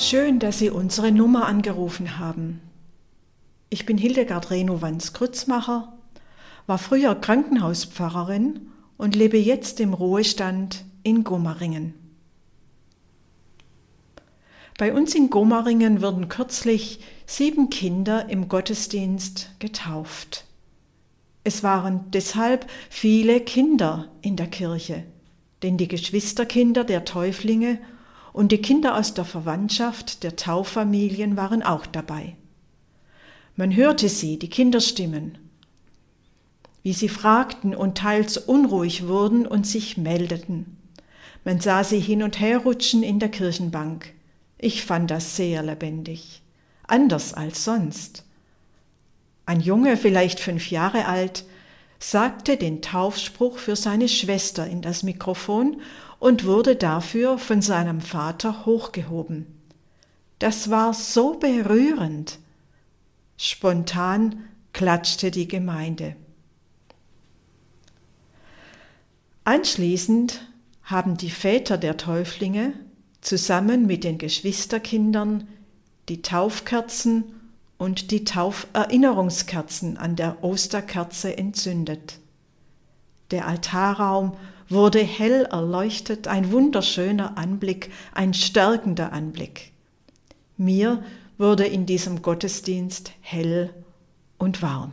Schön, dass Sie unsere Nummer angerufen haben. Ich bin Hildegard Renowans Krützmacher, war früher Krankenhauspfarrerin und lebe jetzt im Ruhestand in Gomaringen. Bei uns in Gomaringen wurden kürzlich sieben Kinder im Gottesdienst getauft. Es waren deshalb viele Kinder in der Kirche, denn die Geschwisterkinder der Täuflinge und die Kinder aus der Verwandtschaft der Tauffamilien waren auch dabei. Man hörte sie, die Kinderstimmen, wie sie fragten und teils unruhig wurden und sich meldeten. Man sah sie hin und her rutschen in der Kirchenbank. Ich fand das sehr lebendig, anders als sonst. Ein Junge, vielleicht fünf Jahre alt, sagte den Taufspruch für seine Schwester in das Mikrofon und wurde dafür von seinem Vater hochgehoben. Das war so berührend. Spontan klatschte die Gemeinde. Anschließend haben die Väter der Täuflinge zusammen mit den Geschwisterkindern die Taufkerzen und die Tauferinnerungskerzen an der Osterkerze entzündet. Der Altarraum wurde hell erleuchtet, ein wunderschöner Anblick, ein stärkender Anblick. Mir wurde in diesem Gottesdienst hell und warm.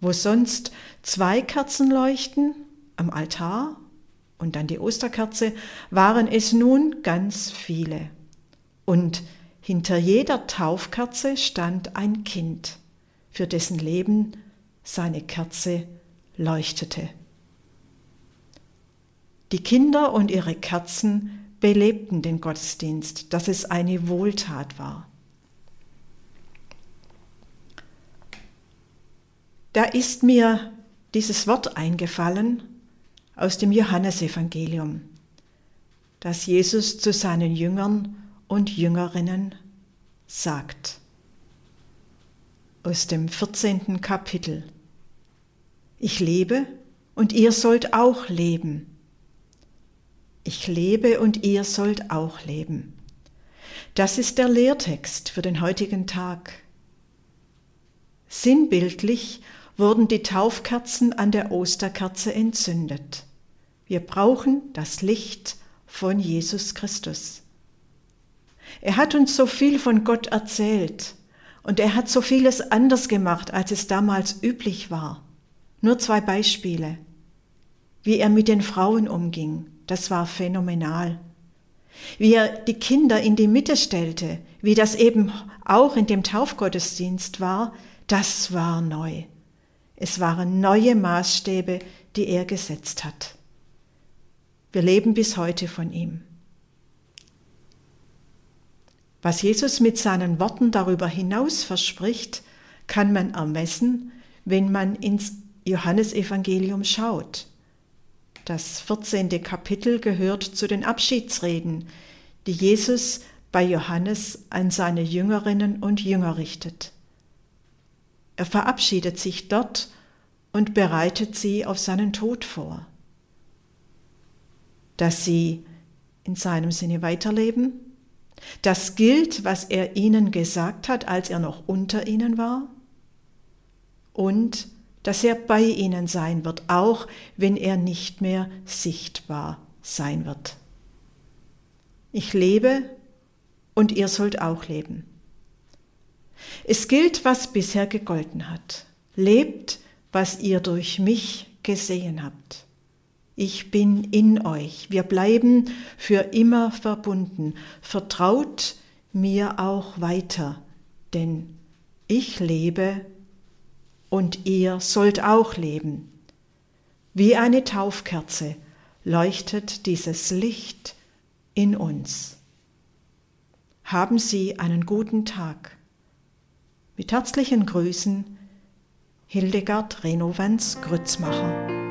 Wo sonst zwei Kerzen leuchten, am Altar und dann die Osterkerze, waren es nun ganz viele. Und hinter jeder Taufkerze stand ein Kind, für dessen Leben seine Kerze leuchtete. Die Kinder und ihre Kerzen belebten den Gottesdienst, dass es eine Wohltat war. Da ist mir dieses Wort eingefallen aus dem Johannesevangelium, das Jesus zu seinen Jüngern und Jüngerinnen sagt. Aus dem 14. Kapitel. Ich lebe und ihr sollt auch leben. Ich lebe und ihr sollt auch leben. Das ist der Lehrtext für den heutigen Tag. Sinnbildlich wurden die Taufkerzen an der Osterkerze entzündet. Wir brauchen das Licht von Jesus Christus. Er hat uns so viel von Gott erzählt und er hat so vieles anders gemacht, als es damals üblich war. Nur zwei Beispiele. Wie er mit den Frauen umging, das war phänomenal. Wie er die Kinder in die Mitte stellte, wie das eben auch in dem Taufgottesdienst war, das war neu. Es waren neue Maßstäbe, die er gesetzt hat. Wir leben bis heute von ihm. Was Jesus mit seinen Worten darüber hinaus verspricht, kann man ermessen, wenn man ins Johannesevangelium schaut. Das 14. Kapitel gehört zu den Abschiedsreden, die Jesus bei Johannes an seine Jüngerinnen und Jünger richtet. Er verabschiedet sich dort und bereitet sie auf seinen Tod vor. Dass sie in seinem Sinne weiterleben, das gilt, was er ihnen gesagt hat, als er noch unter ihnen war, und dass er bei ihnen sein wird, auch wenn er nicht mehr sichtbar sein wird. Ich lebe und ihr sollt auch leben. Es gilt, was bisher gegolten hat. Lebt, was ihr durch mich gesehen habt. Ich bin in euch. Wir bleiben für immer verbunden. Vertraut mir auch weiter, denn ich lebe und ihr sollt auch leben. Wie eine Taufkerze leuchtet dieses Licht in uns. Haben Sie einen guten Tag. Mit herzlichen Grüßen, Hildegard Renovans Grützmacher.